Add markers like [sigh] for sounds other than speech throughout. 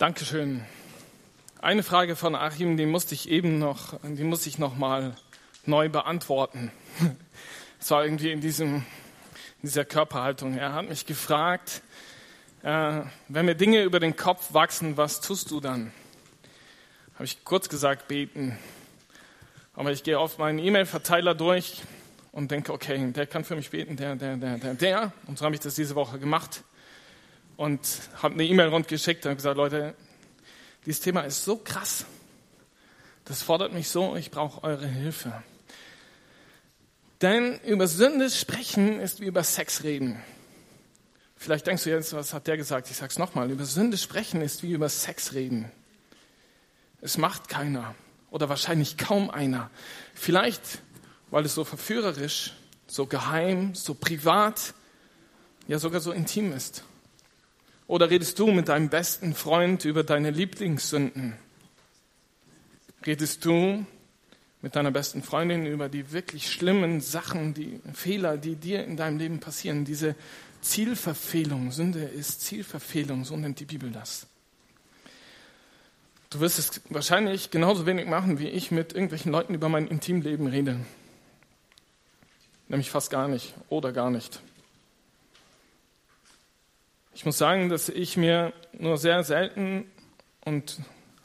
Dankeschön. Eine Frage von Achim, die musste ich eben noch, die musste ich noch mal neu beantworten. [laughs] Es war irgendwie in diesem, in dieser Körperhaltung. Er hat mich gefragt, äh, wenn mir Dinge über den Kopf wachsen, was tust du dann? Habe ich kurz gesagt, beten. Aber ich gehe auf meinen E-Mail-Verteiler durch und denke, okay, der kann für mich beten, der, der, der, der, der. Und so habe ich das diese Woche gemacht und habe eine E-Mail rundgeschickt und gesagt, Leute, dieses Thema ist so krass. Das fordert mich so, ich brauche eure Hilfe. Denn über Sünde sprechen ist wie über Sex reden. Vielleicht denkst du jetzt, was hat der gesagt? Ich sag's nochmal. Über Sünde sprechen ist wie über Sex reden. Es macht keiner oder wahrscheinlich kaum einer. Vielleicht, weil es so verführerisch, so geheim, so privat, ja sogar so intim ist. Oder redest du mit deinem besten Freund über deine Lieblingssünden? Redest du mit deiner besten Freundin über die wirklich schlimmen Sachen, die Fehler, die dir in deinem Leben passieren, diese Zielverfehlung. Sünde ist Zielverfehlung, so nennt die Bibel das. Du wirst es wahrscheinlich genauso wenig machen, wie ich mit irgendwelchen Leuten über mein Intimleben rede. Nämlich fast gar nicht oder gar nicht. Ich muss sagen, dass ich mir nur sehr selten und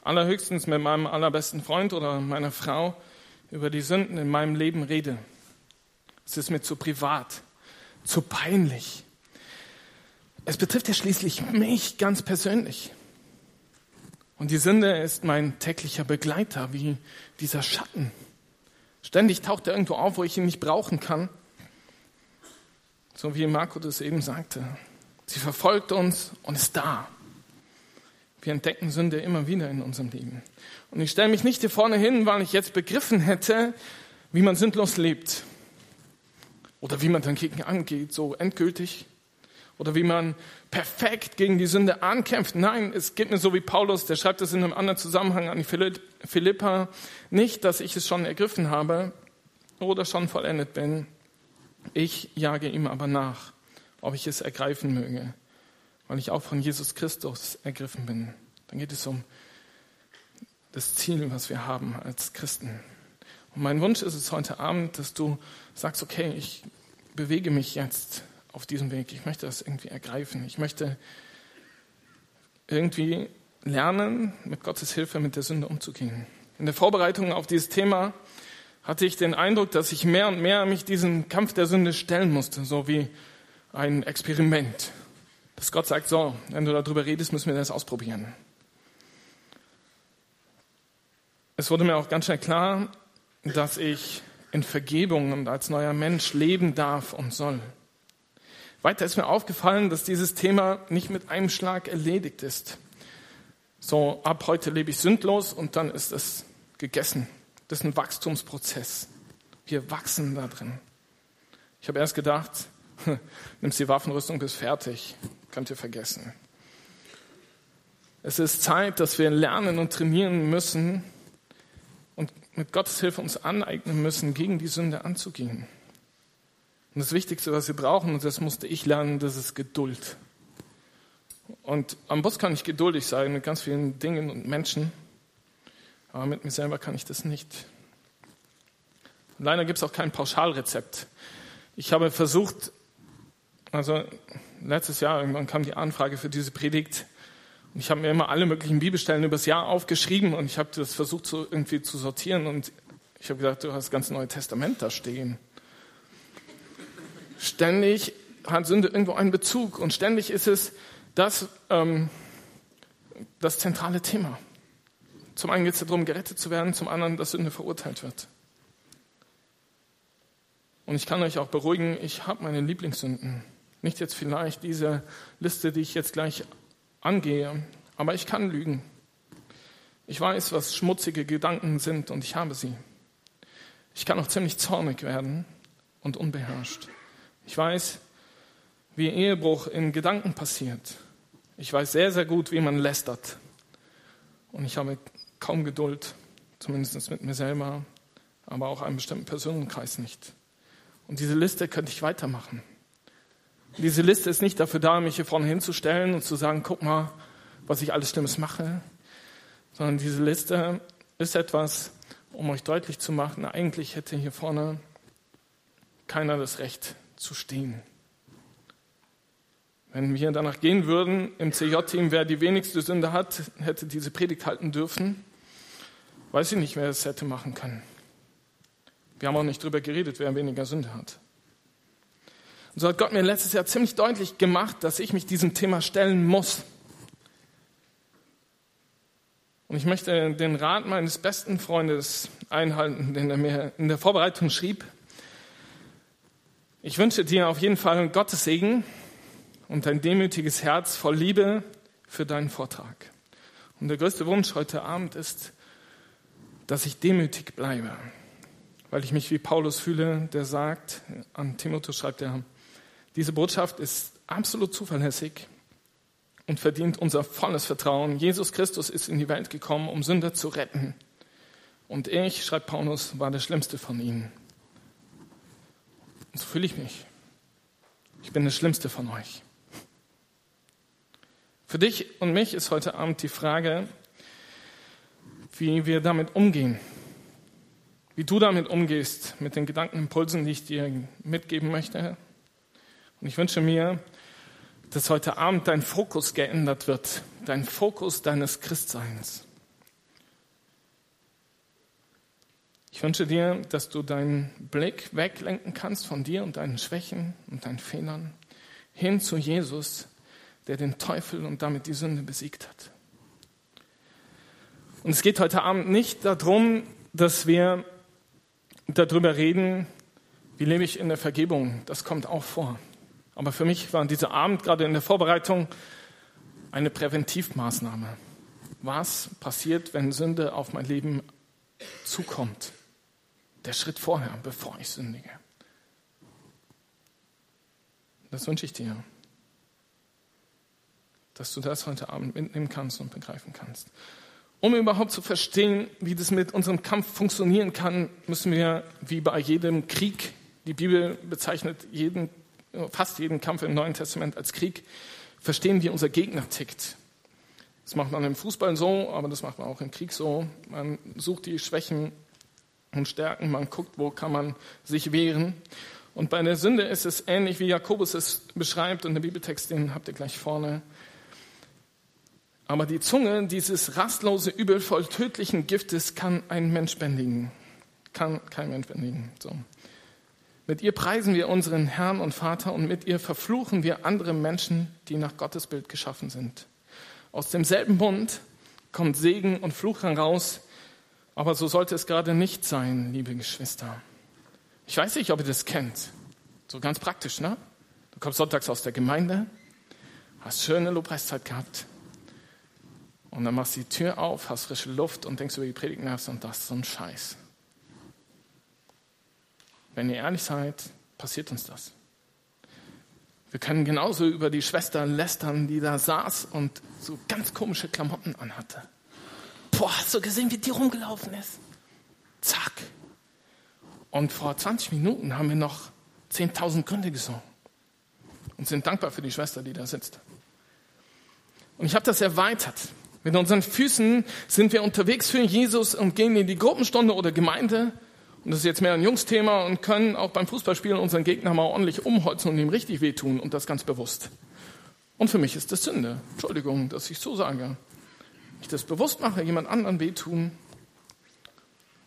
allerhöchstens mit meinem allerbesten Freund oder meiner Frau über die Sünden in meinem Leben rede. Es ist mir zu privat, zu peinlich. Es betrifft ja schließlich mich ganz persönlich. Und die Sünde ist mein täglicher Begleiter, wie dieser Schatten. Ständig taucht er irgendwo auf, wo ich ihn nicht brauchen kann. So wie Marco das eben sagte. Sie verfolgt uns und ist da. Wir entdecken Sünde immer wieder in unserem Leben. Und ich stelle mich nicht hier vorne hin, weil ich jetzt begriffen hätte, wie man sündlos lebt. Oder wie man dagegen angeht, so endgültig oder wie man perfekt gegen die Sünde ankämpft. Nein, es geht mir so wie Paulus, der schreibt das in einem anderen Zusammenhang an die Philippa. Nicht, dass ich es schon ergriffen habe oder schon vollendet bin. Ich jage ihm aber nach, ob ich es ergreifen möge, weil ich auch von Jesus Christus ergriffen bin. Dann geht es um das Ziel, was wir haben als Christen. Und mein Wunsch ist es heute Abend, dass du sagst, okay, ich bewege mich jetzt auf diesem Weg. Ich möchte das irgendwie ergreifen. Ich möchte irgendwie lernen, mit Gottes Hilfe mit der Sünde umzugehen. In der Vorbereitung auf dieses Thema hatte ich den Eindruck, dass ich mehr und mehr mich diesem Kampf der Sünde stellen musste, so wie ein Experiment. Dass Gott sagt, so, wenn du darüber redest, müssen wir das ausprobieren. Es wurde mir auch ganz schnell klar, dass ich in Vergebung und als neuer Mensch leben darf und soll. Weiter ist mir aufgefallen, dass dieses Thema nicht mit einem Schlag erledigt ist. So, ab heute lebe ich sündlos und dann ist es gegessen. Das ist ein Wachstumsprozess. Wir wachsen da drin. Ich habe erst gedacht, [laughs] nimmst die Waffenrüstung, bis fertig. Könnt ihr vergessen. Es ist Zeit, dass wir lernen und trainieren müssen und mit Gottes Hilfe uns aneignen müssen, gegen die Sünde anzugehen. Und das Wichtigste, was wir brauchen, und das musste ich lernen, das ist Geduld. Und am Bus kann ich geduldig sein mit ganz vielen Dingen und Menschen, aber mit mir selber kann ich das nicht. Und leider gibt es auch kein Pauschalrezept. Ich habe versucht, also letztes Jahr irgendwann kam die Anfrage für diese Predigt und ich habe mir immer alle möglichen Bibelstellen übers Jahr aufgeschrieben und ich habe das versucht so irgendwie zu sortieren und ich habe gesagt, du hast das ganze Neue Testament da stehen. Ständig hat Sünde irgendwo einen Bezug und ständig ist es das, ähm, das zentrale Thema. Zum einen geht es darum, gerettet zu werden, zum anderen, dass Sünde verurteilt wird. Und ich kann euch auch beruhigen, ich habe meine Lieblingssünden. Nicht jetzt vielleicht diese Liste, die ich jetzt gleich angehe, aber ich kann lügen. Ich weiß, was schmutzige Gedanken sind und ich habe sie. Ich kann auch ziemlich zornig werden und unbeherrscht. Ich weiß, wie Ehebruch in Gedanken passiert. Ich weiß sehr, sehr gut, wie man lästert. Und ich habe kaum Geduld, zumindest mit mir selber, aber auch einem bestimmten Personenkreis nicht. Und diese Liste könnte ich weitermachen. Diese Liste ist nicht dafür da, mich hier vorne hinzustellen und zu sagen, guck mal, was ich alles Schlimmes mache, sondern diese Liste ist etwas, um euch deutlich zu machen, eigentlich hätte hier vorne keiner das Recht zu stehen. Wenn wir danach gehen würden, im CJ-Team, wer die wenigste Sünde hat, hätte diese Predigt halten dürfen. Weiß ich nicht, wer es hätte machen können. Wir haben auch nicht darüber geredet, wer weniger Sünde hat. Und so hat Gott mir letztes Jahr ziemlich deutlich gemacht, dass ich mich diesem Thema stellen muss. Und ich möchte den Rat meines besten Freundes einhalten, den er mir in der Vorbereitung schrieb. Ich wünsche dir auf jeden Fall Gottes Segen und ein demütiges Herz voll Liebe für deinen Vortrag. Und der größte Wunsch heute Abend ist, dass ich demütig bleibe, weil ich mich wie Paulus fühle, der sagt, an Timotheus schreibt er, diese Botschaft ist absolut zuverlässig und verdient unser volles Vertrauen. Jesus Christus ist in die Welt gekommen, um Sünder zu retten. Und ich, schreibt Paulus, war der schlimmste von ihnen. Und so fühle ich mich. Ich bin der schlimmste von euch. Für dich und mich ist heute Abend die Frage, wie wir damit umgehen. Wie du damit umgehst, mit den Gedankenimpulsen, die ich dir mitgeben möchte. Und ich wünsche mir, dass heute Abend dein Fokus geändert wird, dein Fokus deines Christseins. Ich wünsche dir, dass du deinen Blick weglenken kannst von dir und deinen Schwächen und deinen Fehlern hin zu Jesus, der den Teufel und damit die Sünde besiegt hat. Und es geht heute Abend nicht darum, dass wir darüber reden, wie lebe ich in der Vergebung. Das kommt auch vor. Aber für mich war dieser Abend gerade in der Vorbereitung eine Präventivmaßnahme. Was passiert, wenn Sünde auf mein Leben zukommt? Der Schritt vorher, bevor ich sündige. Das wünsche ich dir dass du das heute Abend mitnehmen kannst und begreifen kannst. Um überhaupt zu verstehen, wie das mit unserem Kampf funktionieren kann, müssen wir, wie bei jedem Krieg, die Bibel bezeichnet jeden, fast jeden Kampf im Neuen Testament als Krieg, verstehen, wie unser Gegner tickt. Das macht man im Fußball so, aber das macht man auch im Krieg so. Man sucht die Schwächen und Stärken, man guckt, wo kann man sich wehren. Und bei der Sünde ist es ähnlich, wie Jakobus es beschreibt, und der Bibeltext, den habt ihr gleich vorne. Aber die Zunge dieses rastlose Übel voll tödlichen Giftes kann ein Mensch bändigen. Kann kein Mensch bändigen. So. Mit ihr preisen wir unseren Herrn und Vater und mit ihr verfluchen wir andere Menschen, die nach Gottes Bild geschaffen sind. Aus demselben Mund kommt Segen und Fluch heraus, aber so sollte es gerade nicht sein, liebe Geschwister. Ich weiß nicht, ob ihr das kennt. So ganz praktisch, ne? Du kommst sonntags aus der Gemeinde, hast schöne Lobpreiszeit gehabt, und dann machst du die Tür auf, hast frische Luft und denkst über die Predigt nach und das ist so ein Scheiß. Wenn ihr ehrlich seid, passiert uns das. Wir können genauso über die Schwester lästern, die da saß und so ganz komische Klamotten anhatte. Boah, hast du gesehen, wie die rumgelaufen ist? Zack. Und vor 20 Minuten haben wir noch 10.000 Gründe gesungen und sind dankbar für die Schwester, die da sitzt. Und ich habe das erweitert. Mit unseren Füßen sind wir unterwegs für Jesus und gehen in die Gruppenstunde oder Gemeinde. Und das ist jetzt mehr ein Jungsthema und können auch beim Fußballspielen unseren Gegner mal ordentlich umholzen und ihm richtig wehtun und das ganz bewusst. Und für mich ist das Sünde. Entschuldigung, dass ich so sage. Ich das bewusst mache, jemand anderen wehtun.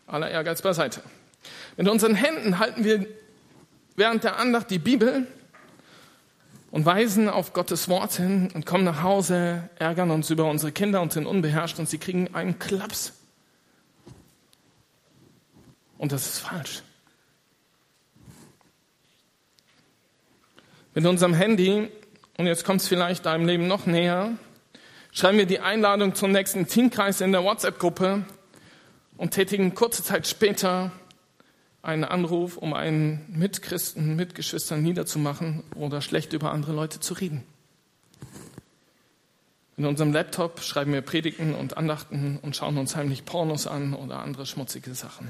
Aller Ehrgeiz beiseite. Mit unseren Händen halten wir während der Andacht die Bibel und weisen auf Gottes Wort hin und kommen nach Hause, ärgern uns über unsere Kinder und sind unbeherrscht und sie kriegen einen Klaps. Und das ist falsch. Mit unserem Handy, und jetzt kommt es vielleicht deinem Leben noch näher, schreiben wir die Einladung zum nächsten Teamkreis in der WhatsApp-Gruppe und tätigen kurze Zeit später einen Anruf, um einen Mitchristen, Mitgeschwistern niederzumachen oder schlecht über andere Leute zu reden. In unserem Laptop schreiben wir Predigten und Andachten und schauen uns heimlich Pornos an oder andere schmutzige Sachen.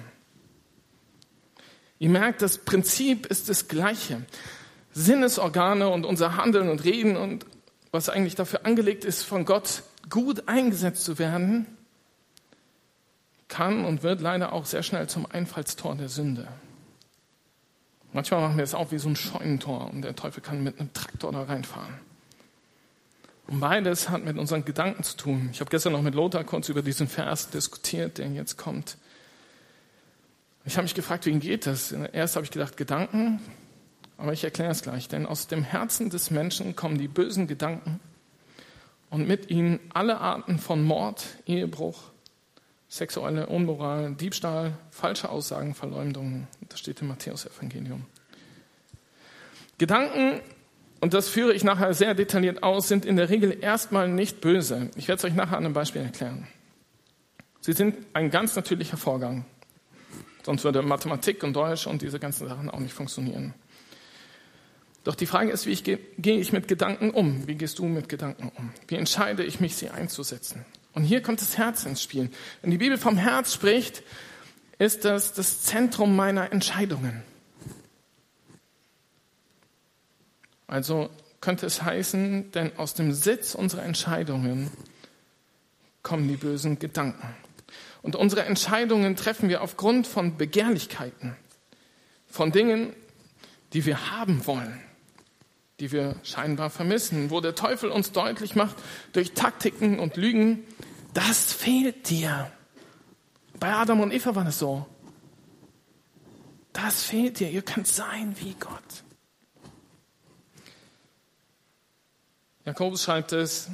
Ihr merkt, das Prinzip ist das gleiche. Sinnesorgane und unser Handeln und Reden und was eigentlich dafür angelegt ist, von Gott gut eingesetzt zu werden, kann und wird leider auch sehr schnell zum Einfallstor der Sünde. Manchmal machen wir es auch wie so ein Scheunentor und der Teufel kann mit einem Traktor da reinfahren. Und beides hat mit unseren Gedanken zu tun. Ich habe gestern noch mit Lothar kurz über diesen Vers diskutiert, der jetzt kommt. Ich habe mich gefragt, wie geht das? Erst habe ich gedacht, Gedanken, aber ich erkläre es gleich. Denn aus dem Herzen des Menschen kommen die bösen Gedanken und mit ihnen alle Arten von Mord, Ehebruch, sexuelle Unmoral, Diebstahl, falsche Aussagen, Verleumdungen. Das steht im Matthäus-Evangelium. Gedanken, und das führe ich nachher sehr detailliert aus, sind in der Regel erstmal nicht böse. Ich werde es euch nachher an einem Beispiel erklären. Sie sind ein ganz natürlicher Vorgang. Sonst würde Mathematik und Deutsch und diese ganzen Sachen auch nicht funktionieren. Doch die Frage ist, wie ich gehe, gehe ich mit Gedanken um? Wie gehst du mit Gedanken um? Wie entscheide ich mich, sie einzusetzen? Und hier kommt das Herz ins Spiel. Wenn die Bibel vom Herz spricht, ist das das Zentrum meiner Entscheidungen. Also könnte es heißen, denn aus dem Sitz unserer Entscheidungen kommen die bösen Gedanken. Und unsere Entscheidungen treffen wir aufgrund von Begehrlichkeiten, von Dingen, die wir haben wollen, die wir scheinbar vermissen, wo der Teufel uns deutlich macht durch Taktiken und Lügen, das fehlt dir. Bei Adam und Eva war es so. Das fehlt dir. Ihr könnt sein wie Gott. Jakobus schreibt es,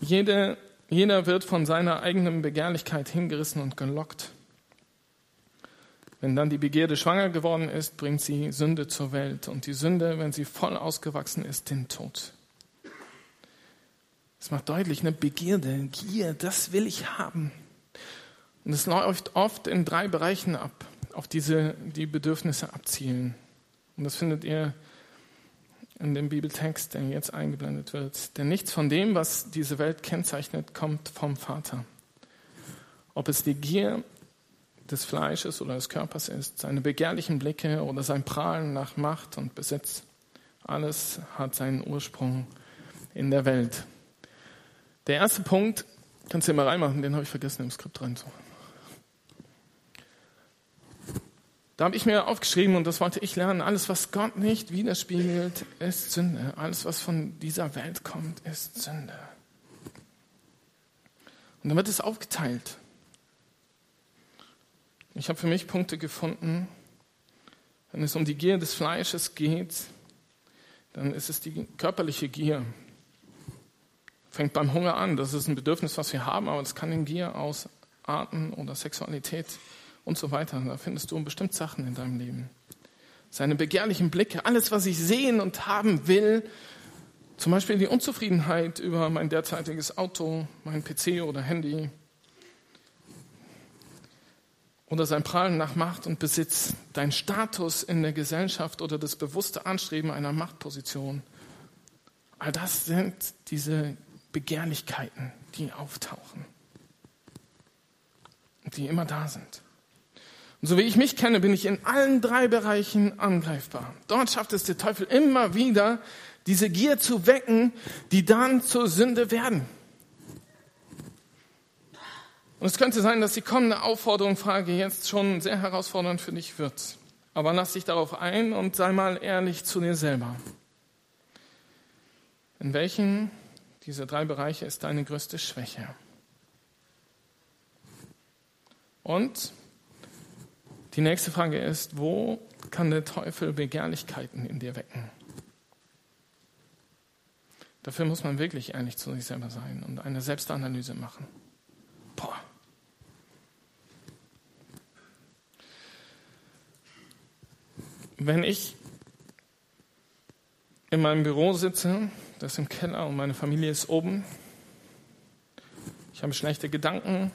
jede, jeder wird von seiner eigenen Begehrlichkeit hingerissen und gelockt. Wenn dann die Begierde schwanger geworden ist, bringt sie Sünde zur Welt und die Sünde, wenn sie voll ausgewachsen ist, den Tod. Es macht deutlich, eine Begierde, Gier, das will ich haben. Und es läuft oft in drei Bereichen ab, auf diese die Bedürfnisse abzielen. Und das findet ihr in dem Bibeltext, der jetzt eingeblendet wird. Denn nichts von dem, was diese Welt kennzeichnet, kommt vom Vater. Ob es die Gier des Fleisches oder des Körpers ist, seine begehrlichen Blicke oder sein Prahlen nach Macht und Besitz, alles hat seinen Ursprung in der Welt. Der erste Punkt, kannst du hier mal reinmachen, den habe ich vergessen im Skript rein zu. Da habe ich mir aufgeschrieben, und das wollte ich lernen, alles, was Gott nicht widerspiegelt, ist Sünde. Alles, was von dieser Welt kommt, ist Sünde. Und dann wird es aufgeteilt. Ich habe für mich Punkte gefunden, wenn es um die Gier des Fleisches geht, dann ist es die körperliche Gier fängt beim Hunger an. Das ist ein Bedürfnis, was wir haben, aber das kann in Gier ausarten oder Sexualität und so weiter. Da findest du bestimmt Sachen in deinem Leben. Seine begehrlichen Blicke, alles, was ich sehen und haben will, zum Beispiel die Unzufriedenheit über mein derzeitiges Auto, mein PC oder Handy, oder sein Prahlen nach Macht und Besitz, dein Status in der Gesellschaft oder das bewusste Anstreben einer Machtposition. All das sind diese Begehrlichkeiten, die auftauchen, die immer da sind. Und so wie ich mich kenne, bin ich in allen drei Bereichen angreifbar. Dort schafft es der Teufel immer wieder, diese Gier zu wecken, die dann zur Sünde werden. Und es könnte sein, dass die kommende Aufforderung, Frage jetzt schon sehr herausfordernd für dich wird. Aber lass dich darauf ein und sei mal ehrlich zu dir selber. In welchen diese drei Bereiche ist deine größte Schwäche. Und die nächste Frage ist, wo kann der Teufel Begehrlichkeiten in dir wecken? Dafür muss man wirklich ehrlich zu sich selber sein und eine Selbstanalyse machen. Boah. Wenn ich in meinem Büro sitze das ist im Keller und meine Familie ist oben. Ich habe schlechte Gedanken.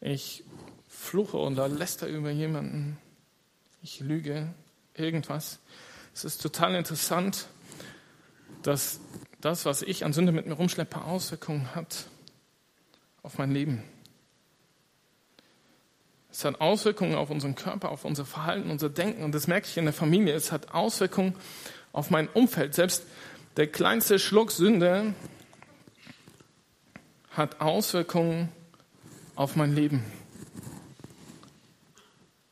Ich fluche oder läster über jemanden. Ich lüge irgendwas. Es ist total interessant, dass das, was ich an Sünde mit mir rumschleppe, Auswirkungen hat auf mein Leben. Es hat Auswirkungen auf unseren Körper, auf unser Verhalten, unser Denken. Und das merke ich in der Familie. Es hat Auswirkungen auf mein Umfeld. Selbst der kleinste Schluck Sünde hat Auswirkungen auf mein Leben.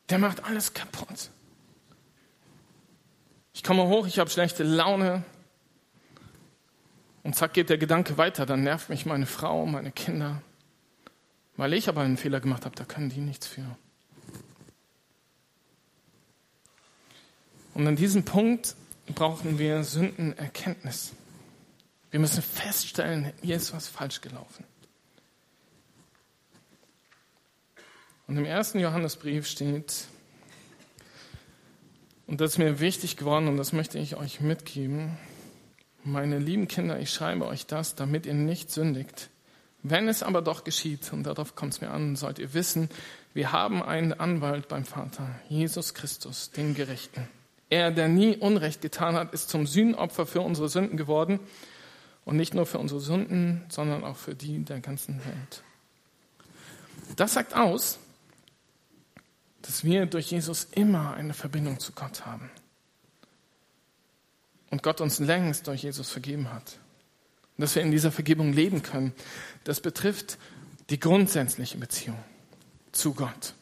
Der macht alles kaputt. Ich komme hoch, ich habe schlechte Laune. Und zack geht der Gedanke weiter. Dann nervt mich meine Frau, meine Kinder. Weil ich aber einen Fehler gemacht habe, da können die nichts für. Und an diesem Punkt brauchen wir Sündenerkenntnis. Wir müssen feststellen, hier ist was falsch gelaufen. Und im ersten Johannesbrief steht, und das ist mir wichtig geworden und das möchte ich euch mitgeben, meine lieben Kinder, ich schreibe euch das, damit ihr nicht sündigt. Wenn es aber doch geschieht, und darauf kommt es mir an, sollt ihr wissen, wir haben einen Anwalt beim Vater, Jesus Christus, den Gerechten. Er, der nie Unrecht getan hat, ist zum Sühnopfer für unsere Sünden geworden und nicht nur für unsere Sünden, sondern auch für die der ganzen Welt. Das sagt aus, dass wir durch Jesus immer eine Verbindung zu Gott haben. Und Gott uns längst durch Jesus vergeben hat. Und dass wir in dieser Vergebung leben können. Das betrifft die grundsätzliche Beziehung zu Gott.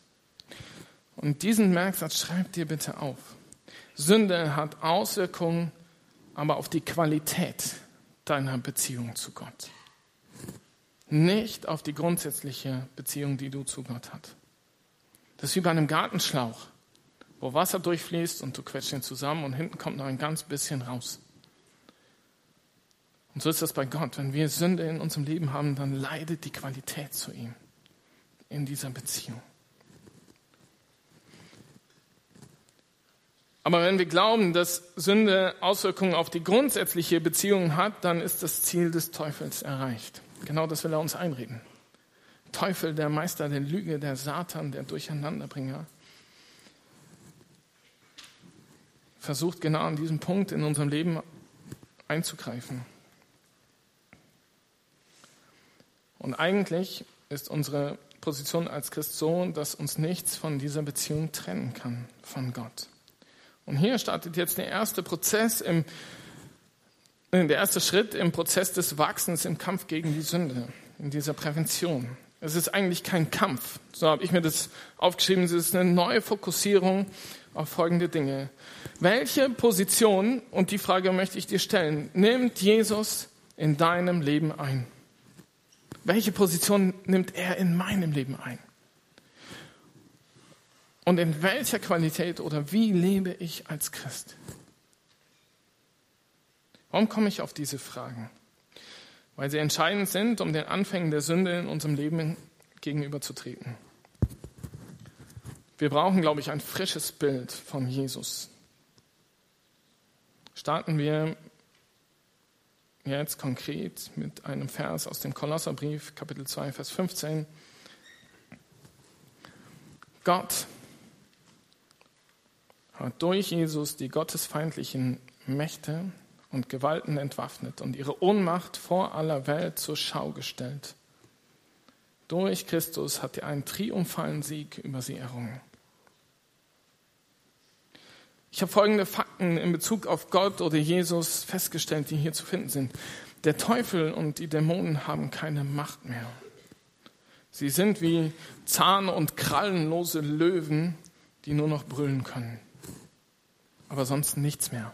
Und diesen Merksatz schreibt dir bitte auf. Sünde hat Auswirkungen, aber auf die Qualität deiner Beziehung zu Gott. Nicht auf die grundsätzliche Beziehung, die du zu Gott hast. Das ist wie bei einem Gartenschlauch, wo Wasser durchfließt und du quetscht ihn zusammen und hinten kommt noch ein ganz bisschen raus. Und so ist das bei Gott. Wenn wir Sünde in unserem Leben haben, dann leidet die Qualität zu ihm in dieser Beziehung. Aber wenn wir glauben, dass Sünde Auswirkungen auf die grundsätzliche Beziehung hat, dann ist das Ziel des Teufels erreicht. Genau das will er uns einreden. Teufel, der Meister der Lüge, der Satan, der Durcheinanderbringer, versucht genau an diesem Punkt in unserem Leben einzugreifen. Und eigentlich ist unsere Position als Christ so, dass uns nichts von dieser Beziehung trennen kann von Gott. Und hier startet jetzt der erste Prozess im, der erste Schritt im Prozess des Wachsens im Kampf gegen die Sünde, in dieser Prävention. Es ist eigentlich kein Kampf. So habe ich mir das aufgeschrieben. Es ist eine neue Fokussierung auf folgende Dinge. Welche Position, und die Frage möchte ich dir stellen, nimmt Jesus in deinem Leben ein? Welche Position nimmt er in meinem Leben ein? Und in welcher Qualität oder wie lebe ich als Christ? Warum komme ich auf diese Fragen? Weil sie entscheidend sind, um den Anfängen der Sünde in unserem Leben gegenüberzutreten. Wir brauchen, glaube ich, ein frisches Bild von Jesus. Starten wir jetzt konkret mit einem Vers aus dem Kolosserbrief, Kapitel 2, Vers 15. Gott hat durch Jesus die gottesfeindlichen Mächte und Gewalten entwaffnet und ihre Ohnmacht vor aller Welt zur Schau gestellt. Durch Christus hat er einen triumphalen Sieg über sie errungen. Ich habe folgende Fakten in Bezug auf Gott oder Jesus festgestellt, die hier zu finden sind. Der Teufel und die Dämonen haben keine Macht mehr. Sie sind wie zahn- und krallenlose Löwen, die nur noch brüllen können aber sonst nichts mehr.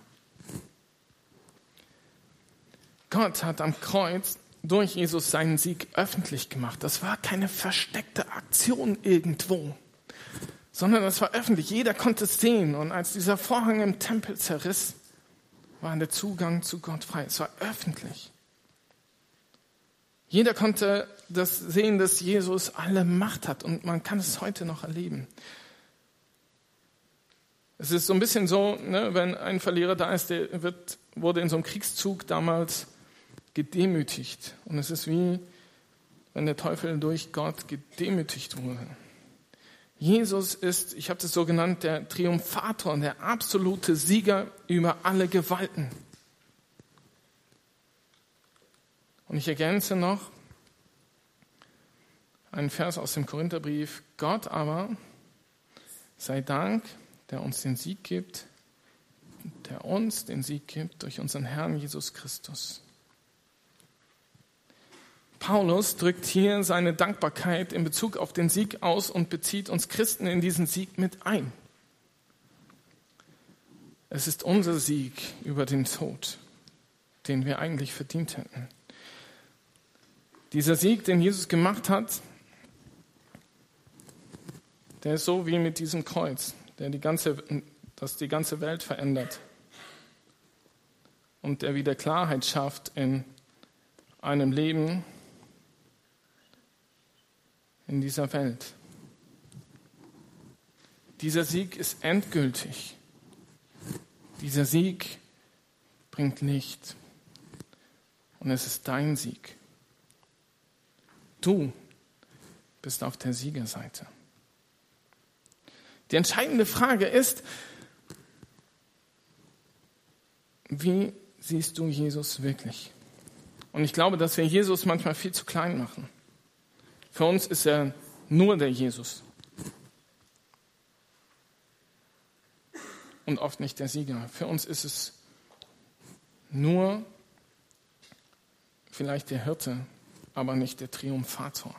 Gott hat am Kreuz durch Jesus seinen Sieg öffentlich gemacht. Das war keine versteckte Aktion irgendwo, sondern das war öffentlich. Jeder konnte es sehen. Und als dieser Vorhang im Tempel zerriss, war der Zugang zu Gott frei. Es war öffentlich. Jeder konnte das sehen, dass Jesus alle Macht hat und man kann es heute noch erleben. Es ist so ein bisschen so, ne, wenn ein Verlierer da ist, der wird, wurde in so einem Kriegszug damals gedemütigt. Und es ist wie, wenn der Teufel durch Gott gedemütigt wurde. Jesus ist, ich habe das so genannt, der Triumphator, der absolute Sieger über alle Gewalten. Und ich ergänze noch einen Vers aus dem Korintherbrief. Gott aber sei Dank, der uns den Sieg gibt, der uns den Sieg gibt durch unseren Herrn Jesus Christus. Paulus drückt hier seine Dankbarkeit in Bezug auf den Sieg aus und bezieht uns Christen in diesen Sieg mit ein. Es ist unser Sieg über den Tod, den wir eigentlich verdient hätten. Dieser Sieg, den Jesus gemacht hat, der ist so wie mit diesem Kreuz, der die ganze, das die ganze Welt verändert und der wieder Klarheit schafft in einem Leben in dieser Welt. Dieser Sieg ist endgültig. Dieser Sieg bringt Licht. Und es ist dein Sieg. Du bist auf der Siegerseite. Die entscheidende Frage ist, wie siehst du Jesus wirklich? Und ich glaube, dass wir Jesus manchmal viel zu klein machen. Für uns ist er nur der Jesus. Und oft nicht der Sieger. Für uns ist es nur vielleicht der Hirte, aber nicht der Triumphator.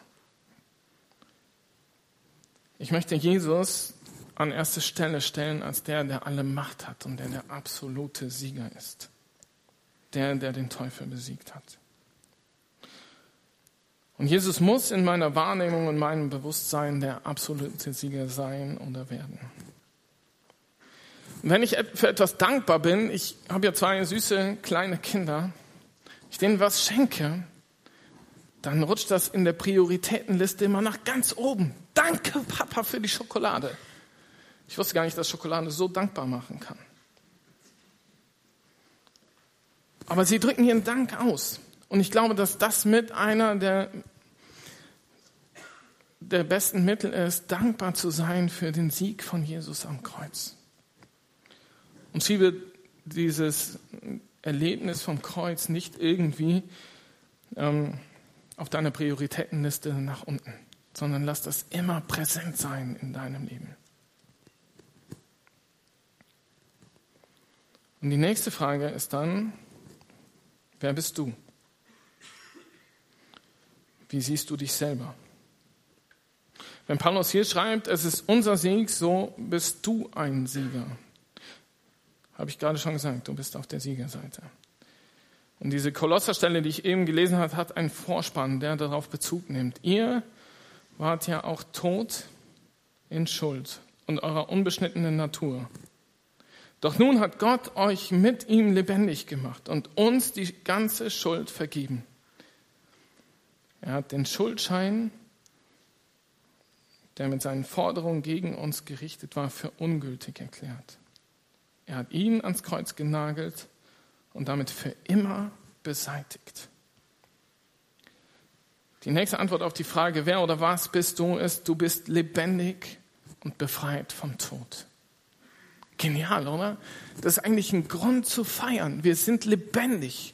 Ich möchte Jesus an erste Stelle stellen als der, der alle Macht hat und der der absolute Sieger ist. Der, der den Teufel besiegt hat. Und Jesus muss in meiner Wahrnehmung und meinem Bewusstsein der absolute Sieger sein oder werden. Und wenn ich für etwas dankbar bin, ich habe ja zwei süße kleine Kinder, ich denen was schenke, dann rutscht das in der Prioritätenliste immer nach ganz oben. Danke, Papa, für die Schokolade. Ich wusste gar nicht, dass Schokolade so dankbar machen kann. Aber sie drücken ihren Dank aus. Und ich glaube, dass das mit einer der, der besten Mittel ist, dankbar zu sein für den Sieg von Jesus am Kreuz. Und schiebe dieses Erlebnis vom Kreuz nicht irgendwie ähm, auf deiner Prioritätenliste nach unten, sondern lass das immer präsent sein in deinem Leben. Und die nächste Frage ist dann, wer bist du? Wie siehst du dich selber? Wenn Paulus hier schreibt, es ist unser Sieg, so bist du ein Sieger. Habe ich gerade schon gesagt, du bist auf der Siegerseite. Und diese Kolosserstelle, die ich eben gelesen habe, hat einen Vorspann, der darauf Bezug nimmt. Ihr wart ja auch tot in Schuld und eurer unbeschnittenen Natur. Doch nun hat Gott euch mit ihm lebendig gemacht und uns die ganze Schuld vergeben. Er hat den Schuldschein, der mit seinen Forderungen gegen uns gerichtet war, für ungültig erklärt. Er hat ihn ans Kreuz genagelt und damit für immer beseitigt. Die nächste Antwort auf die Frage, wer oder was bist du, ist, du bist lebendig und befreit vom Tod. Genial, oder? Das ist eigentlich ein Grund zu feiern. Wir sind lebendig.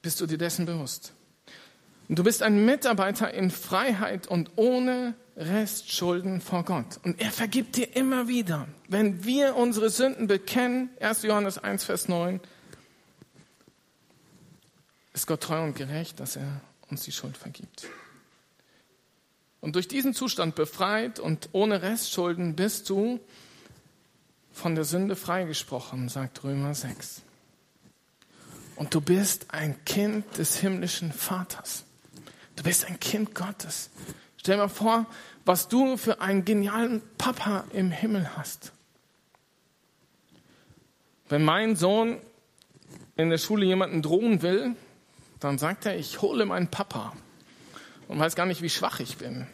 Bist du dir dessen bewusst? Du bist ein Mitarbeiter in Freiheit und ohne Restschulden vor Gott. Und er vergibt dir immer wieder. Wenn wir unsere Sünden bekennen, 1. Johannes 1, Vers 9, ist Gott treu und gerecht, dass er uns die Schuld vergibt. Und durch diesen Zustand befreit und ohne Restschulden bist du von der Sünde freigesprochen, sagt Römer 6. Und du bist ein Kind des himmlischen Vaters. Du bist ein Kind Gottes. Stell dir mal vor, was du für einen genialen Papa im Himmel hast. Wenn mein Sohn in der Schule jemanden drohen will, dann sagt er, ich hole meinen Papa und weiß gar nicht, wie schwach ich bin.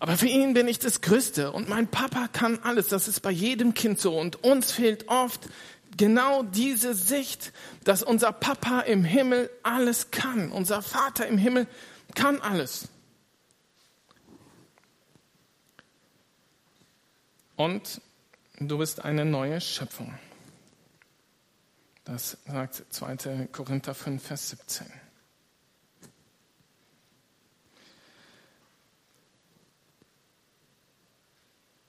Aber für ihn bin ich das Größte und mein Papa kann alles. Das ist bei jedem Kind so. Und uns fehlt oft genau diese Sicht, dass unser Papa im Himmel alles kann. Unser Vater im Himmel kann alles. Und du bist eine neue Schöpfung. Das sagt 2. Korinther 5, Vers 17.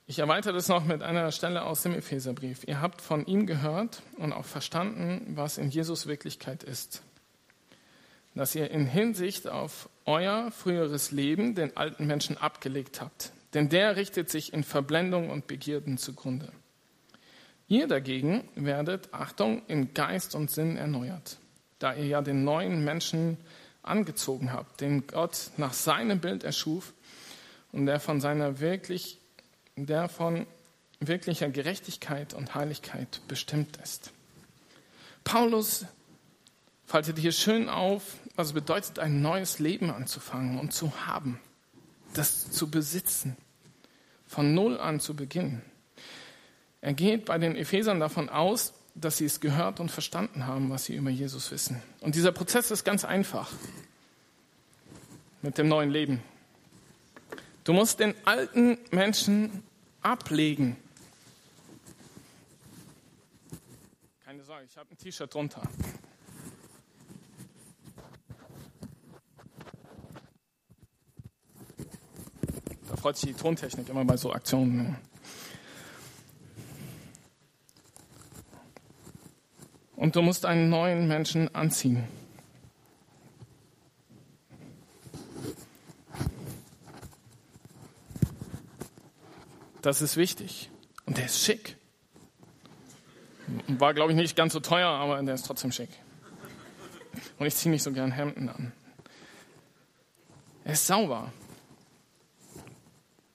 Ich erweitere das noch mit einer Stelle aus dem Epheserbrief. Ihr habt von ihm gehört und auch verstanden, was in Jesus Wirklichkeit ist. Dass ihr in Hinsicht auf euer früheres Leben den alten Menschen abgelegt habt. Denn der richtet sich in Verblendung und Begierden zugrunde. Ihr dagegen werdet, Achtung, in Geist und Sinn erneuert, da ihr ja den neuen Menschen angezogen habt, den Gott nach seinem Bild erschuf und der von seiner wirklich der von wirklicher Gerechtigkeit und Heiligkeit bestimmt ist. Paulus faltet hier schön auf, was es bedeutet, ein neues Leben anzufangen und zu haben, das zu besitzen, von Null an zu beginnen. Er geht bei den Ephesern davon aus, dass sie es gehört und verstanden haben, was sie über Jesus wissen. Und dieser Prozess ist ganz einfach mit dem neuen Leben. Du musst den alten Menschen ablegen. Keine Sorge, ich habe ein T-Shirt drunter. Da freut sich die Tontechnik immer bei so Aktionen. Und du musst einen neuen Menschen anziehen. Das ist wichtig. Und der ist schick. War, glaube ich, nicht ganz so teuer, aber der ist trotzdem schick. Und ich ziehe nicht so gern Hemden an. Er ist sauber.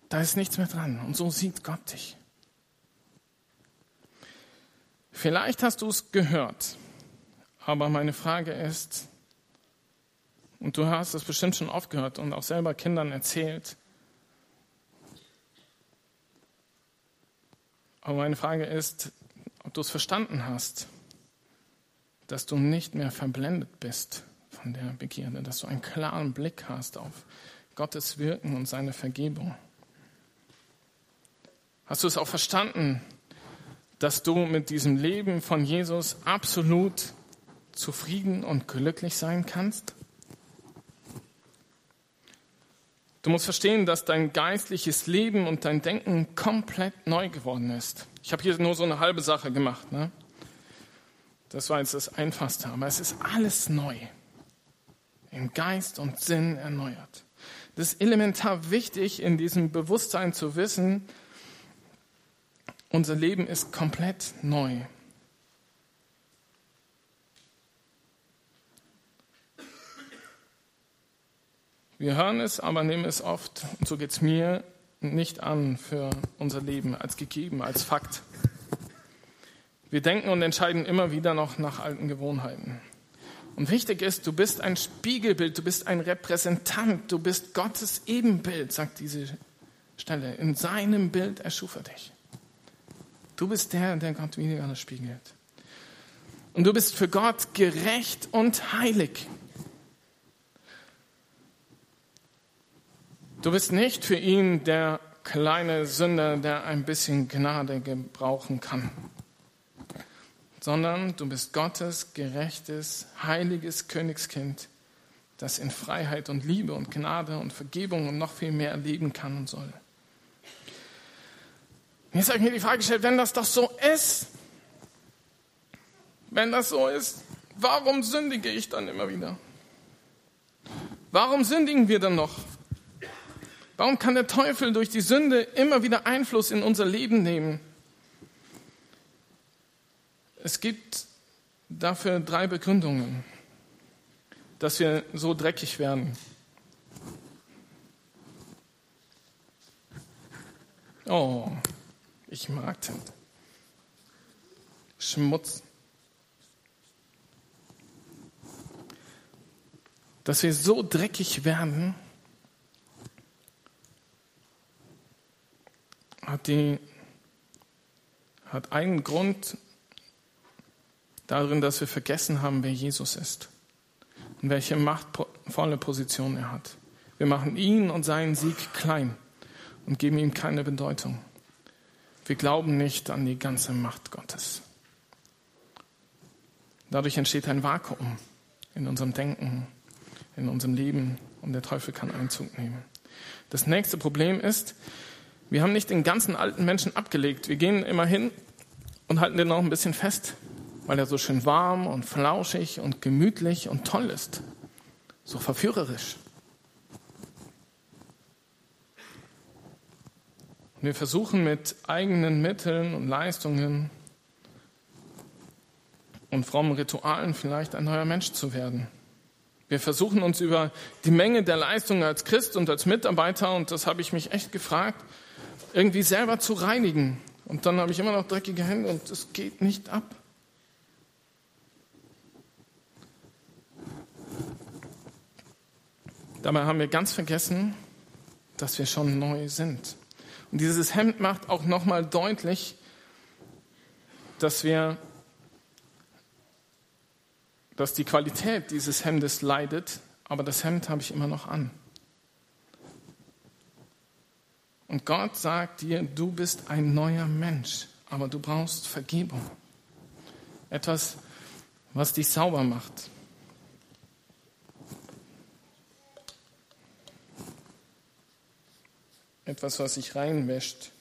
Da ist nichts mehr dran. Und so sieht Gott dich. Vielleicht hast du es gehört, aber meine Frage ist, und du hast es bestimmt schon oft gehört und auch selber Kindern erzählt, Aber meine Frage ist, ob du es verstanden hast, dass du nicht mehr verblendet bist von der Begierde, dass du einen klaren Blick hast auf Gottes Wirken und seine Vergebung. Hast du es auch verstanden, dass du mit diesem Leben von Jesus absolut zufrieden und glücklich sein kannst? Du musst verstehen, dass dein geistliches Leben und dein Denken komplett neu geworden ist. Ich habe hier nur so eine halbe Sache gemacht. Ne? Das war jetzt das Einfachste, aber es ist alles neu. Im Geist und Sinn erneuert. Das ist elementar wichtig, in diesem Bewusstsein zu wissen, unser Leben ist komplett neu. Wir hören es, aber nehmen es oft, und so geht es mir, nicht an für unser Leben als gegeben, als Fakt. Wir denken und entscheiden immer wieder noch nach alten Gewohnheiten. Und wichtig ist, du bist ein Spiegelbild, du bist ein Repräsentant, du bist Gottes Ebenbild, sagt diese Stelle. In seinem Bild erschuf er dich. Du bist der, der Gott wieder spiegelt. Und du bist für Gott gerecht und heilig. Du bist nicht für ihn der kleine Sünder, der ein bisschen Gnade gebrauchen kann, sondern du bist Gottes gerechtes, heiliges Königskind, das in Freiheit und Liebe und Gnade und Vergebung und noch viel mehr leben kann und soll. Jetzt habe ich mir die Frage gestellt, wenn das doch so ist, wenn das so ist, warum sündige ich dann immer wieder? Warum sündigen wir dann noch? Warum kann der Teufel durch die Sünde immer wieder Einfluss in unser Leben nehmen? Es gibt dafür drei Begründungen, dass wir so dreckig werden. Oh, ich mag den. Schmutz. Dass wir so dreckig werden, hat, die, hat einen Grund darin, dass wir vergessen haben, wer Jesus ist und welche machtvolle Position er hat. Wir machen ihn und seinen Sieg klein und geben ihm keine Bedeutung. Wir glauben nicht an die ganze Macht Gottes. Dadurch entsteht ein Vakuum in unserem Denken, in unserem Leben und der Teufel kann Einzug nehmen. Das nächste Problem ist, Wir haben nicht den ganzen alten Menschen abgelegt. Wir gehen immer hin und halten den noch ein bisschen fest, weil er so schön warm und flauschig und gemütlich und toll ist. So verführerisch. wir versuchen mit eigenen Mitteln und Leistungen und frommen Ritualen vielleicht ein neuer Mensch zu werden. Wir versuchen uns über die Menge der Leistungen als Christ und als Mitarbeiter, und das habe ich mich echt gefragt, irgendwie selber zu reinigen. Und dann habe ich immer noch dreckige Hände und es geht nicht ab. Dabei haben wir ganz vergessen, dass wir schon neu sind. Und dieses Hemd macht auch nochmal deutlich, dass wir, dass die Qualität dieses Hemdes leidet, aber das Hemd habe ich immer noch an. Und Gott sagt dir, du bist ein neuer Mensch, aber du brauchst Vergebung. Etwas, was dich sauber macht. etwas, was sich reinwäscht,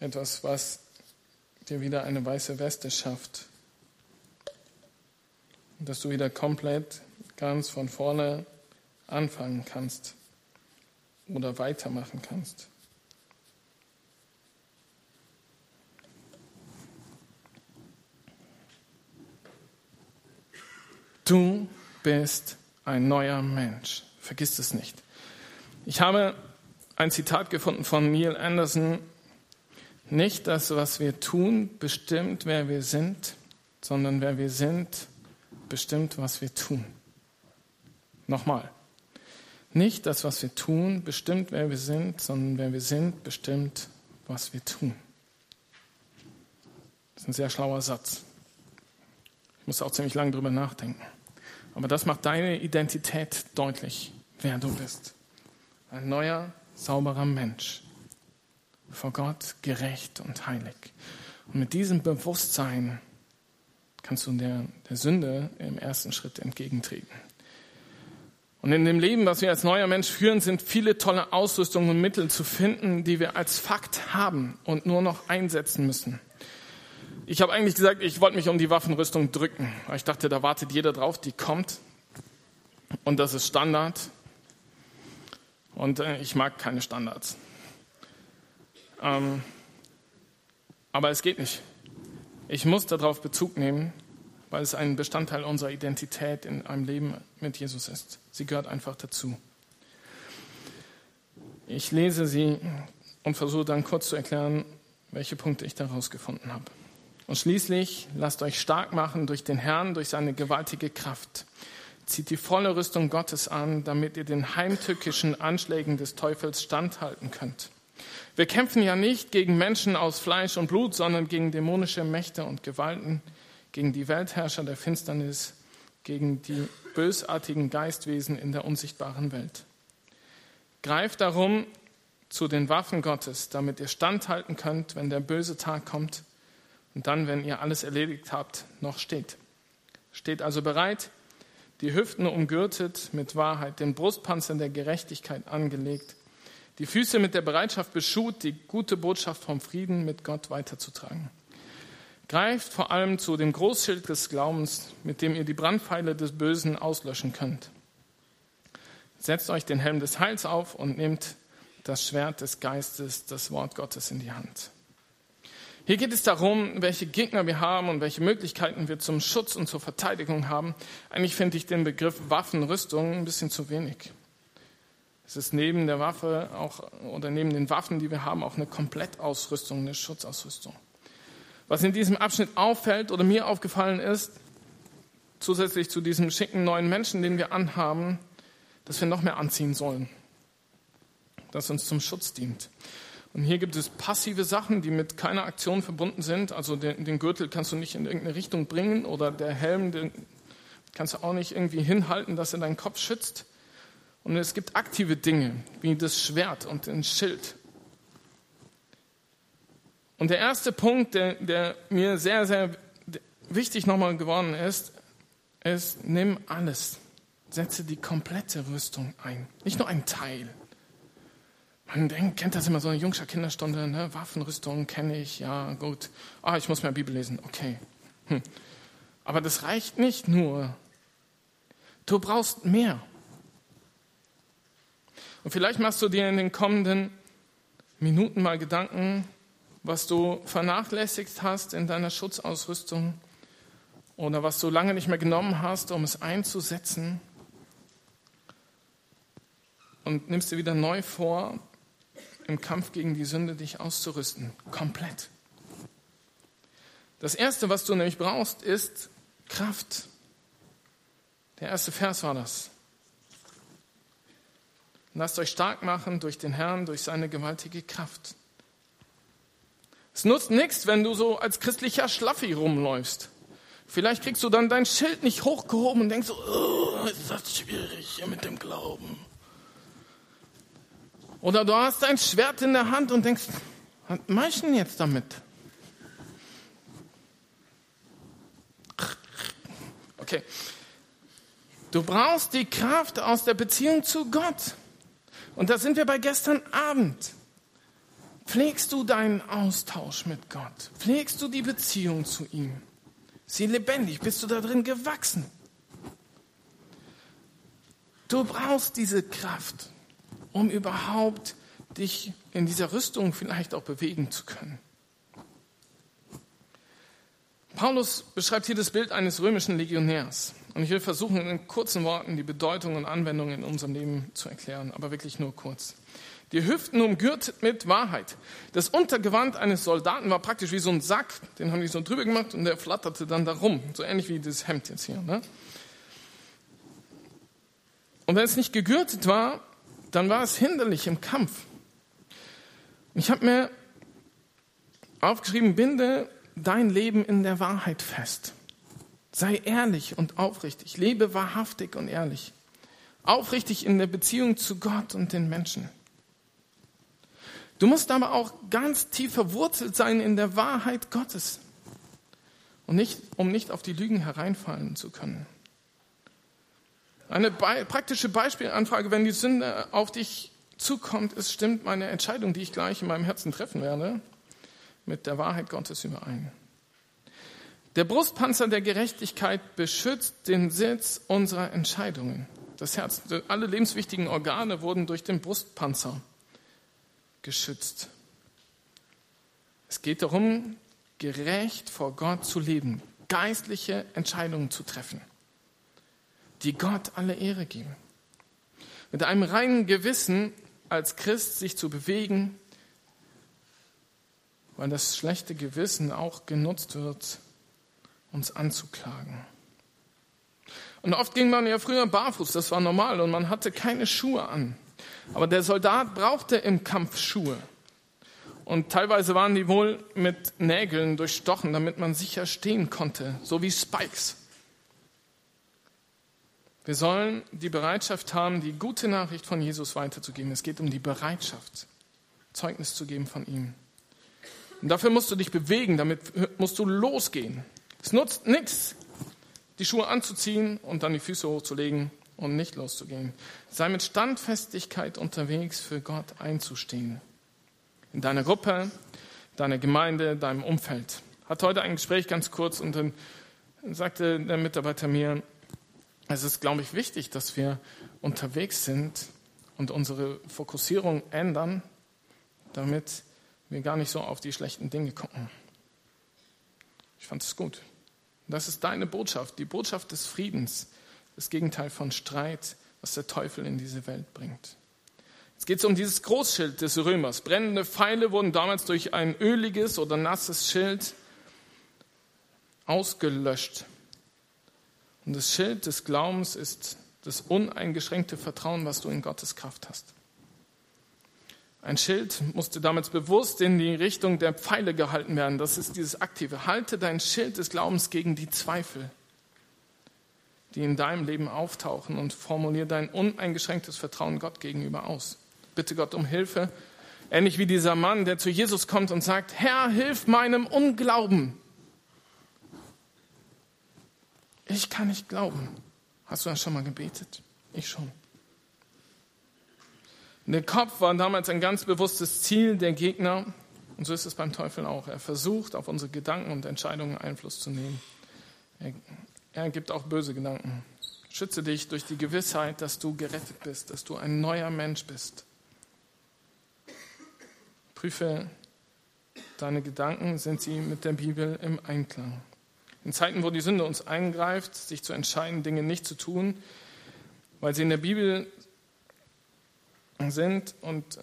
etwas, was dir wieder eine weiße Weste schafft, dass du wieder komplett ganz von vorne anfangen kannst oder weitermachen kannst. Du bist ein neuer Mensch. Vergiss es nicht. Ich habe ein Zitat gefunden von Neil Anderson. Nicht das, was wir tun, bestimmt, wer wir sind, sondern wer wir sind, bestimmt, was wir tun. Nochmal. Nicht das, was wir tun, bestimmt, wer wir sind, sondern wer wir sind, bestimmt, was wir tun. Das ist ein sehr schlauer Satz. Ich muss auch ziemlich lange drüber nachdenken. Aber das macht deine Identität deutlich wer du bist. Ein neuer, sauberer Mensch. Vor Gott gerecht und heilig. Und mit diesem Bewusstsein kannst du der, der Sünde im ersten Schritt entgegentreten. Und in dem Leben, was wir als neuer Mensch führen, sind viele tolle Ausrüstungen und Mittel zu finden, die wir als Fakt haben und nur noch einsetzen müssen. Ich habe eigentlich gesagt, ich wollte mich um die Waffenrüstung drücken. Ich dachte, da wartet jeder drauf, die kommt. Und das ist Standard. Und äh, ich mag keine Standards. Ähm, aber es geht nicht. Ich muss darauf Bezug nehmen, weil es ein Bestandteil unserer Identität in einem Leben mit Jesus ist. Sie gehört einfach dazu. Ich lese sie und versuche dann kurz zu erklären, welche Punkte ich daraus gefunden habe. Und schließlich lasst euch stark machen durch den Herrn, durch seine gewaltige Kraft. Zieht die volle Rüstung Gottes an, damit ihr den heimtückischen Anschlägen des Teufels standhalten könnt. Wir kämpfen ja nicht gegen Menschen aus Fleisch und Blut, sondern gegen dämonische Mächte und Gewalten, gegen die Weltherrscher der Finsternis, gegen die bösartigen Geistwesen in der unsichtbaren Welt. Greift darum zu den Waffen Gottes, damit ihr standhalten könnt, wenn der böse Tag kommt und dann, wenn ihr alles erledigt habt, noch steht. Steht also bereit, die Hüften umgürtet mit Wahrheit, den Brustpanzer der Gerechtigkeit angelegt, die Füße mit der Bereitschaft beschut, die gute Botschaft vom Frieden mit Gott weiterzutragen. Greift vor allem zu dem Großschild des Glaubens, mit dem ihr die Brandpfeile des Bösen auslöschen könnt. Setzt euch den Helm des Heils auf und nehmt das Schwert des Geistes, das Wort Gottes in die Hand. Hier geht es darum, welche Gegner wir haben und welche Möglichkeiten wir zum Schutz und zur Verteidigung haben. Eigentlich finde ich den Begriff Waffenrüstung ein bisschen zu wenig. Es ist neben der Waffe auch oder neben den Waffen, die wir haben, auch eine Komplettausrüstung, eine Schutzausrüstung. Was in diesem Abschnitt auffällt oder mir aufgefallen ist, zusätzlich zu diesem schicken neuen Menschen, den wir anhaben, dass wir noch mehr anziehen sollen, das uns zum Schutz dient. Und hier gibt es passive Sachen, die mit keiner Aktion verbunden sind. Also den, den, Gürtel kannst du nicht in irgendeine Richtung bringen oder der Helm, den kannst du auch nicht irgendwie hinhalten, dass er deinen Kopf schützt. Und es gibt aktive Dinge, wie das Schwert und den Schild. Und der erste Punkt, der, der mir sehr, sehr wichtig nochmal geworden ist, ist, nimm alles. Setze die komplette Rüstung ein. Nicht nur ein Teil Man denkt, kennt das immer so eine Jungscher Kinderstunde, ne? Waffenrüstung kenne ich, ja, gut. Ah, ich muss mehr Bibel lesen, okay. Hm. Aber das reicht nicht nur. Du brauchst mehr. Und vielleicht machst du dir in den kommenden Minuten mal Gedanken, was du vernachlässigt hast in deiner Schutzausrüstung oder was du lange nicht mehr genommen hast, um es einzusetzen. Und nimmst dir wieder neu vor, im Kampf gegen die Sünde dich auszurüsten. Komplett. Das Erste, was du nämlich brauchst, ist Kraft. Der erste Vers war das. Lasst euch stark machen durch den Herrn, durch seine gewaltige Kraft. Es nutzt nichts, wenn du so als christlicher Schlaffi rumläufst. Vielleicht kriegst du dann dein Schild nicht hochgehoben und denkst so, oh, ist das schwierig hier mit dem Glauben. Oder du hast dein Schwert in der Hand und denkst, was mach ich denn jetzt damit? Okay. Du brauchst die Kraft aus der Beziehung zu Gott. Und da sind wir bei gestern Abend. Pflegst du deinen Austausch mit Gott? Pflegst du die Beziehung zu ihm? Sie lebendig? Bist du da drin gewachsen? Du brauchst diese Kraft, um überhaupt dich in dieser Rüstung vielleicht auch bewegen zu können. Paulus beschreibt hier das Bild eines römischen Legionärs. Und ich will versuchen, in kurzen Worten die Bedeutung und Anwendung in unserem Leben zu erklären, aber wirklich nur kurz. Die Hüften umgürtet mit Wahrheit. Das Untergewand eines Soldaten war praktisch wie so ein Sack, den haben die so drüber gemacht und der flatterte dann da rum. So ähnlich wie das Hemd jetzt hier. Ne? Und wenn es nicht gegürtet war, dann war es hinderlich im Kampf. Ich habe mir aufgeschrieben, binde dein Leben in der Wahrheit fest. Sei ehrlich und aufrichtig. Lebe wahrhaftig und ehrlich. Aufrichtig in der Beziehung zu Gott und den Menschen. Du musst aber auch ganz tief verwurzelt sein in der Wahrheit Gottes. Und nicht, um nicht auf die Lügen hereinfallen zu können. Eine be praktische Beispielanfrage, wenn die Sünde auf dich zukommt, ist, stimmt meine Entscheidung, die ich gleich in meinem Herzen treffen werde, mit der Wahrheit Gottes überein. Der Brustpanzer der Gerechtigkeit beschützt den Sitz unserer Entscheidungen. Das Herz, alle lebenswichtigen Organe wurden durch den Brustpanzer geschützt. Es geht darum, gerecht vor Gott zu leben, geistliche Entscheidungen zu treffen, die Gott alle Ehre geben. Mit einem reinen Gewissen als Christ sich zu bewegen, weil das schlechte Gewissen auch genutzt wird, uns anzuklagen. Und oft ging man ja früher barfuß, das war normal, und man hatte keine Schuhe an. Aber der Soldat brauchte im Kampf Schuhe. Und teilweise waren die wohl mit Nägeln durchstochen, damit man sicher stehen konnte, so wie Spikes. Wir sollen die Bereitschaft haben, die gute Nachricht von Jesus weiterzugeben. Es geht um die Bereitschaft, Zeugnis zu geben von ihm. Und dafür musst du dich bewegen, damit musst du losgehen. Es nutzt nichts, die Schuhe anzuziehen und dann die Füße hochzulegen und nicht loszugehen. Sei mit Standfestigkeit unterwegs, für Gott einzustehen. In deiner Gruppe, deiner Gemeinde, deinem Umfeld. Hat heute ein Gespräch ganz kurz und dann sagte der Mitarbeiter mir, es ist, glaube ich, wichtig, dass wir unterwegs sind und unsere Fokussierung ändern, damit wir gar nicht so auf die schlechten Dinge gucken. Ich fand es gut. Das ist deine Botschaft, die Botschaft des Friedens, das Gegenteil von Streit, was der Teufel in diese Welt bringt. Jetzt geht es um dieses Großschild des Römers. Brennende Pfeile wurden damals durch ein öliges oder nasses Schild ausgelöscht. Und das Schild des Glaubens ist das uneingeschränkte Vertrauen, was du in Gottes Kraft hast. Ein Schild musste damals bewusst in die Richtung der Pfeile gehalten werden. Das ist dieses aktive. Halte dein Schild des Glaubens gegen die Zweifel, die in deinem Leben auftauchen und formuliere dein uneingeschränktes Vertrauen Gott gegenüber aus. Bitte Gott um Hilfe. Ähnlich wie dieser Mann, der zu Jesus kommt und sagt, Herr, hilf meinem Unglauben. Ich kann nicht glauben. Hast du das schon mal gebetet? Ich schon. Der Kopf war damals ein ganz bewusstes Ziel der Gegner. Und so ist es beim Teufel auch. Er versucht, auf unsere Gedanken und Entscheidungen Einfluss zu nehmen. Er, er gibt auch böse Gedanken. Schütze dich durch die Gewissheit, dass du gerettet bist, dass du ein neuer Mensch bist. Prüfe deine Gedanken, sind sie mit der Bibel im Einklang. In Zeiten, wo die Sünde uns eingreift, sich zu entscheiden, Dinge nicht zu tun, weil sie in der Bibel sind und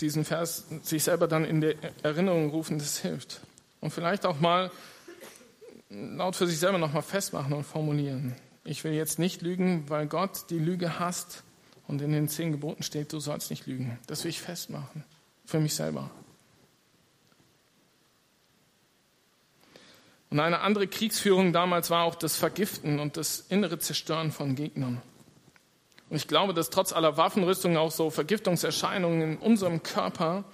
diesen Vers sich selber dann in der Erinnerung rufen, das hilft. Und vielleicht auch mal laut für sich selber nochmal festmachen und formulieren. Ich will jetzt nicht lügen, weil Gott die Lüge hasst und in den zehn Geboten steht, du sollst nicht lügen. Das will ich festmachen. Für mich selber. Und eine andere Kriegsführung damals war auch das Vergiften und das innere Zerstören von Gegnern. Und ich glaube, dass trotz aller Waffenrüstung auch so Vergiftungserscheinungen in unserem Körper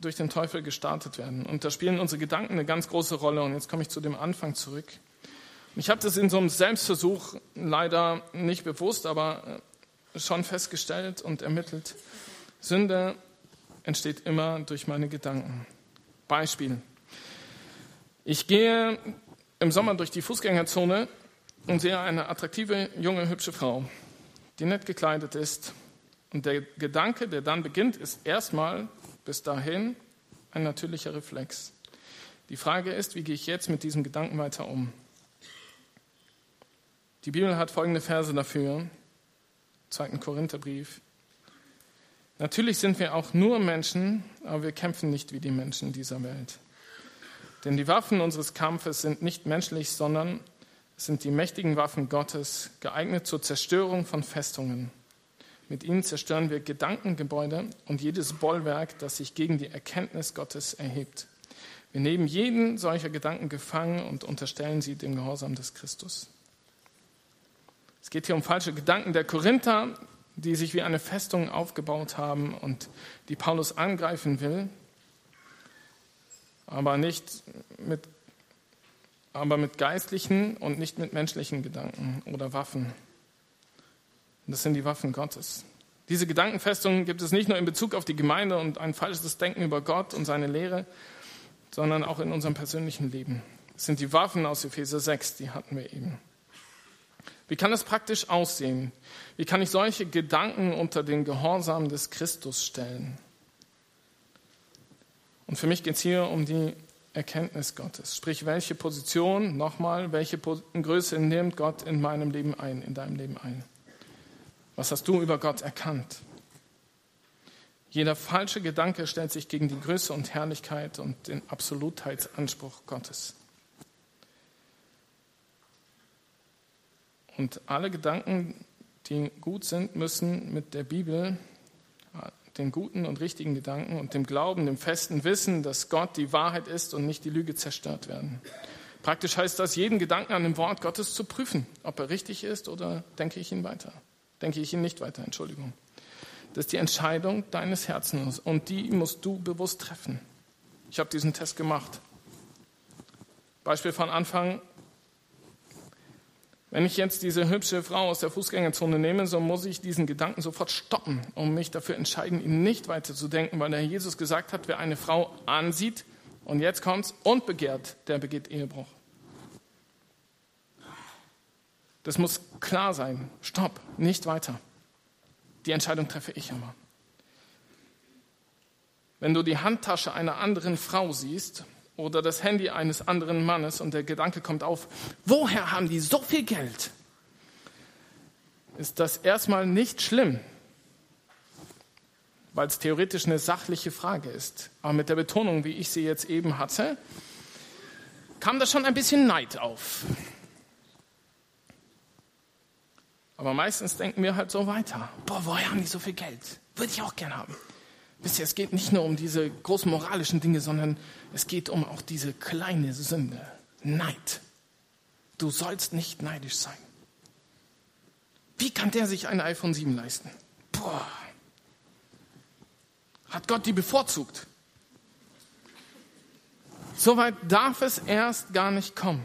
durch den Teufel gestartet werden. Und da spielen unsere Gedanken eine ganz große Rolle. Und jetzt komme ich zu dem Anfang zurück. Ich habe das in so einem Selbstversuch leider nicht bewusst, aber äh, schon festgestellt und ermittelt. Sünde entsteht immer durch meine Gedanken. Beispiel. Ich gehe im Sommer durch die Fußgängerzone und sehe eine attraktive, junge, hübsche Frau, die nett gekleidet ist. Und der Gedanke, der dann beginnt, ist erstmal bis dahin ein natürlicher Reflex. Die Frage ist, wie gehe ich jetzt mit diesem Gedanken weiter um? Die Bibel hat folgende Verse dafür. 2. Korintherbrief. Natürlich sind wir auch nur Menschen, aber wir kämpfen nicht wie die Menschen dieser Welt. Denn die Waffen unseres Kampfes sind nicht menschlich, sondern sind die mächtigen Waffen Gottes, geeignet zur Zerstörung von Festungen. Mit ihnen zerstören wir Gedankengebäude und jedes Bollwerk, das sich gegen die Erkenntnis Gottes erhebt. Wir nehmen jeden solcher Gedanken gefangen und unterstellen sie dem Gehorsam des Christus. Es geht hier um falsche Gedanken der Korinther, die sich wie eine Festung aufgebaut haben und die Paulus angreifen will, aber nicht mit aber mit geistlichen und nicht mit menschlichen Gedanken oder Waffen. Das sind die Waffen Gottes. Diese Gedankenfestungen gibt es nicht nur in Bezug auf die Gemeinde und ein falsches Denken über Gott und seine Lehre, sondern auch in unserem persönlichen Leben. Das sind die Waffen aus Epheser 6, die hatten wir eben. Wie kann das praktisch aussehen? Wie kann ich solche Gedanken unter den Gehorsam des Christus stellen? Und für mich geht es hier um die Erkenntnis Gottes. Sprich, welche Position, nochmal, welche Größe nimmt Gott in meinem Leben ein, in deinem Leben ein? Was hast du über Gott erkannt? Jeder falsche Gedanke stellt sich gegen die Größe und Herrlichkeit und den Absolutheitsanspruch Gottes. Und alle Gedanken, die gut sind, müssen mit der Bibel den guten und richtigen Gedanken und dem Glauben, dem festen Wissen, dass Gott die Wahrheit ist und nicht die Lüge zerstört werden. Praktisch heißt das, jeden Gedanken an dem Wort Gottes zu prüfen, ob er richtig ist oder denke ich ihn weiter. Denke ich ihn nicht weiter, Entschuldigung. Das ist die Entscheidung deines Herzens und die musst du bewusst treffen. Ich habe diesen Test gemacht. Beispiel von Anfang, wenn ich jetzt diese hübsche Frau aus der Fußgängerzone nehme, so muss ich diesen Gedanken sofort stoppen und mich dafür entscheiden, ihn nicht weiter zu denken, weil der Jesus gesagt hat, wer eine Frau ansieht und jetzt kommt's und begehrt, der begeht Ehebruch. Das muss klar sein. Stopp, nicht weiter. Die Entscheidung treffe ich immer. Wenn du die Handtasche einer anderen Frau siehst oder das Handy eines anderen Mannes und der Gedanke kommt auf, woher haben die so viel Geld? Ist das erstmal nicht schlimm, weil es theoretisch eine sachliche Frage ist. Aber mit der Betonung, wie ich sie jetzt eben hatte, kam da schon ein bisschen Neid auf. Aber meistens denken wir halt so weiter. Boah, woher haben die so viel Geld? Würde ich auch gern haben. Wisst ihr, es geht nicht nur um diese großen moralischen Dinge, sondern es geht um auch diese kleine Sünde. Neid. Du sollst nicht neidisch sein. Wie kann der sich ein iPhone 7 leisten? Boah. Hat Gott die bevorzugt? Soweit darf es erst gar nicht kommen.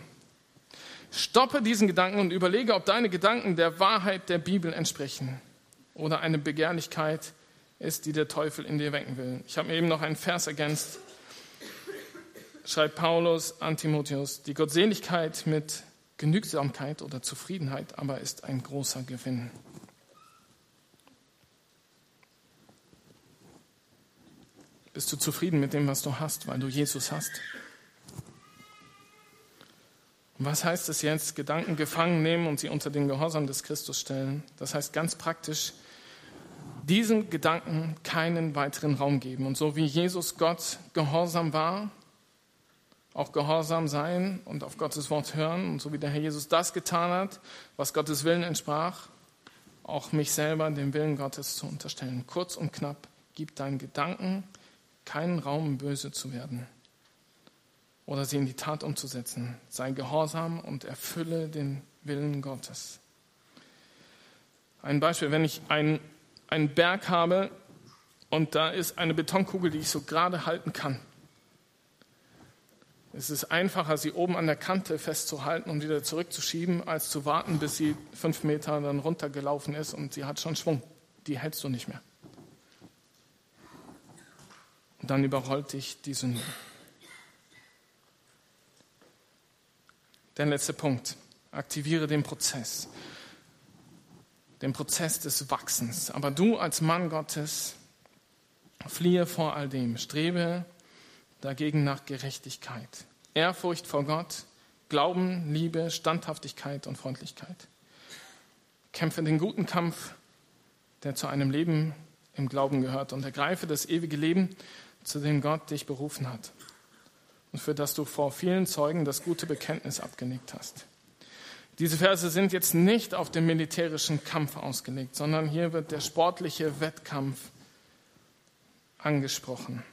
Stoppe diesen Gedanken und überlege, ob deine Gedanken der Wahrheit der Bibel entsprechen. oder eine Begehrlichkeit ist, die der Teufel in dir wecken will. Ich habe mir eben noch einen Vers ergänzt. Schreibt Paulus an Timotheus, die Gottseligkeit mit Genügsamkeit oder Zufriedenheit aber ist ein großer Gewinn. Bist du zufrieden mit dem, was du hast, weil du Jesus hast? Was heißt es jetzt? Gedanken gefangen nehmen und sie unter den Gehorsam des Christus stellen. Das heißt ganz praktisch, diesen Gedanken keinen weiteren Raum geben. Und so wie Jesus Gott gehorsam war, auch gehorsam sein und auf Gottes Wort hören. Und so wie der Herr Jesus das getan hat, was Gottes Willen entsprach, auch mich selber dem Willen Gottes zu unterstellen. Kurz und knapp, gib deinen Gedanken keinen Raum, böse zu werden oder sie in die Tat umzusetzen. Sei gehorsam und erfülle den Willen Gottes. Ein Beispiel, wenn ich einen, einen Berg habe und da ist eine Betonkugel, die ich so gerade halten kann. Es ist einfacher, sie oben an der Kante festzuhalten und wieder zurückzuschieben, als zu warten, bis sie fünf Meter dann runtergelaufen ist und sie hat schon Schwung. Die hältst du nicht mehr. Und dann überrollt dich die Sünde. Der letzte Punkt. Aktiviere den Prozess. Den Prozess des Wachsens. Aber du als Mann Gottes fliehe vor all dem. Strebe dagegen nach Gerechtigkeit. Ehrfurcht vor Gott, Glauben, Liebe, Standhaftigkeit und Freundlichkeit. Kämpfe den guten Kampf, der zu einem Leben im Glauben gehört und ergreife das ewige Leben, zu dem Gott dich berufen hat und für das du vor vielen Zeugen das gute Bekenntnis abgelegt hast. Diese Verse sind jetzt nicht auf den militärischen Kampf ausgelegt, sondern hier wird der sportliche Wettkampf angesprochen.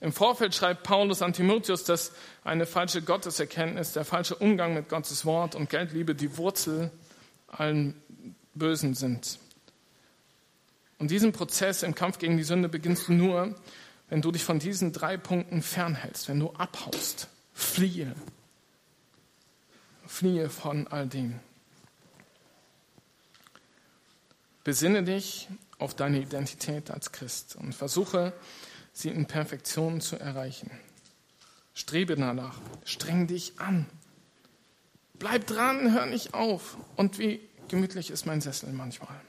Im Vorfeld schreibt Paulus an Timotheus, dass eine falsche Gotteserkenntnis, der falsche Umgang mit Gottes Wort und Geldliebe die Wurzel allen Bösen sind. Und diesen Prozess im Kampf gegen die Sünde beginnst du nur, wenn du dich von diesen drei Punkten fernhältst, wenn du abhaust, fliehe. Fliehe von all dem. Besinne dich auf deine Identität als Christ und versuche, sie in Perfektion zu erreichen. Strebe danach, streng dich an. Bleib dran, hör nicht auf. Und wie gemütlich ist mein Sessel manchmal.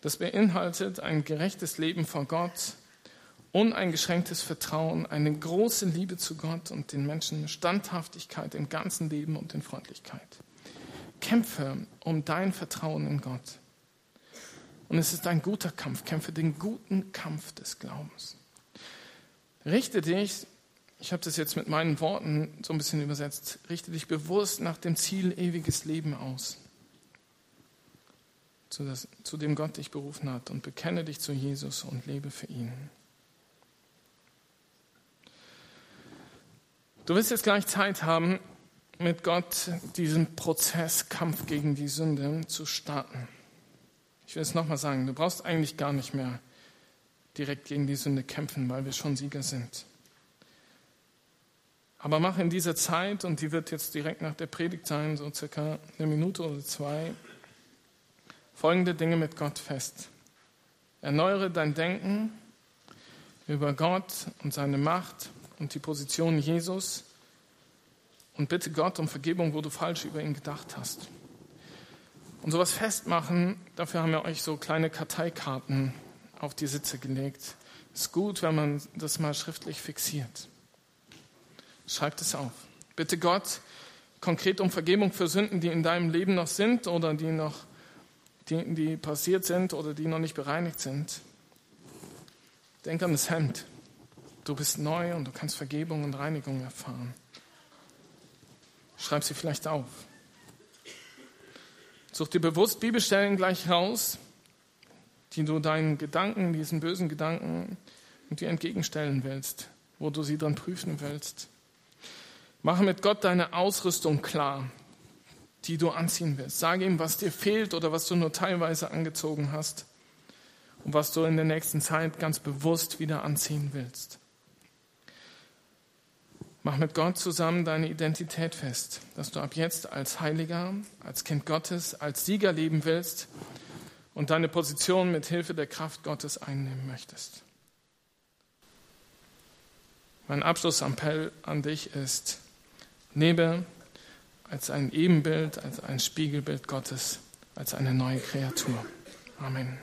Das beinhaltet ein gerechtes Leben vor Gott, uneingeschränktes Vertrauen, eine große Liebe zu Gott und den Menschen, Standhaftigkeit im ganzen Leben und in Freundlichkeit. Kämpfe um dein Vertrauen in Gott. Und es ist ein guter Kampf. Kämpfe den guten Kampf des Glaubens. Richte dich, ich habe das jetzt mit meinen Worten so ein bisschen übersetzt, richte dich bewusst nach dem Ziel ewiges Leben aus zu, das, zu dem Gott dich berufen hat und bekenne dich zu Jesus und lebe für ihn. Du wirst jetzt gleich Zeit haben, mit Gott diesen Prozess Kampf gegen die Sünde zu starten. Ich will es nochmal sagen, du brauchst eigentlich gar nicht mehr direkt gegen die Sünde kämpfen, weil wir schon Sieger sind. Aber mach in dieser Zeit, und die wird jetzt direkt nach der Predigt sein, so circa eine Minute oder zwei, folgende Dinge mit Gott fest. Erneuere dein Denken über Gott und seine Macht und die Position Jesus und bitte Gott um Vergebung, wo du falsch über ihn gedacht hast. Und sowas festmachen, dafür haben wir euch so kleine Karteikarten auf die Sitze gelegt. Ist gut, wenn man das mal schriftlich fixiert. Schreibt es auf. Bitte Gott konkret um Vergebung für Sünden, die in deinem Leben noch sind oder die noch die, die passiert sind oder die noch nicht bereinigt sind. Denk an das Hemd. Du bist neu und du kannst Vergebung und Reinigung erfahren. Schreib sie vielleicht auf. Such dir bewusst Bibelstellen gleich raus, die du deinen Gedanken, diesen bösen Gedanken, dir entgegenstellen willst, wo du sie dann prüfen willst. Mache mit Gott deine Ausrüstung klar die du anziehen willst. Sage ihm, was dir fehlt oder was du nur teilweise angezogen hast und was du in der nächsten Zeit ganz bewusst wieder anziehen willst. Mach mit Gott zusammen deine Identität fest, dass du ab jetzt als Heiliger, als Kind Gottes, als Sieger leben willst und deine Position mit Hilfe der Kraft Gottes einnehmen möchtest. Mein Abschlussappell an dich ist, lebe als ein Ebenbild, als ein Spiegelbild Gottes, als eine neue Kreatur. Amen.